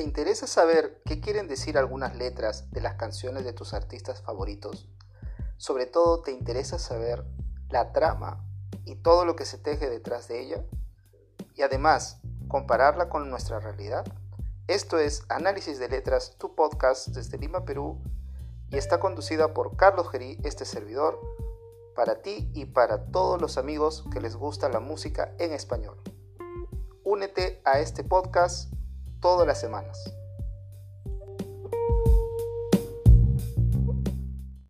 ¿Te interesa saber qué quieren decir algunas letras de las canciones de tus artistas favoritos? Sobre todo, ¿te interesa saber la trama y todo lo que se teje detrás de ella? Y además, compararla con nuestra realidad. Esto es Análisis de Letras, tu podcast desde Lima, Perú, y está conducida por Carlos Gerí, este servidor, para ti y para todos los amigos que les gusta la música en español. Únete a este podcast todas las semanas.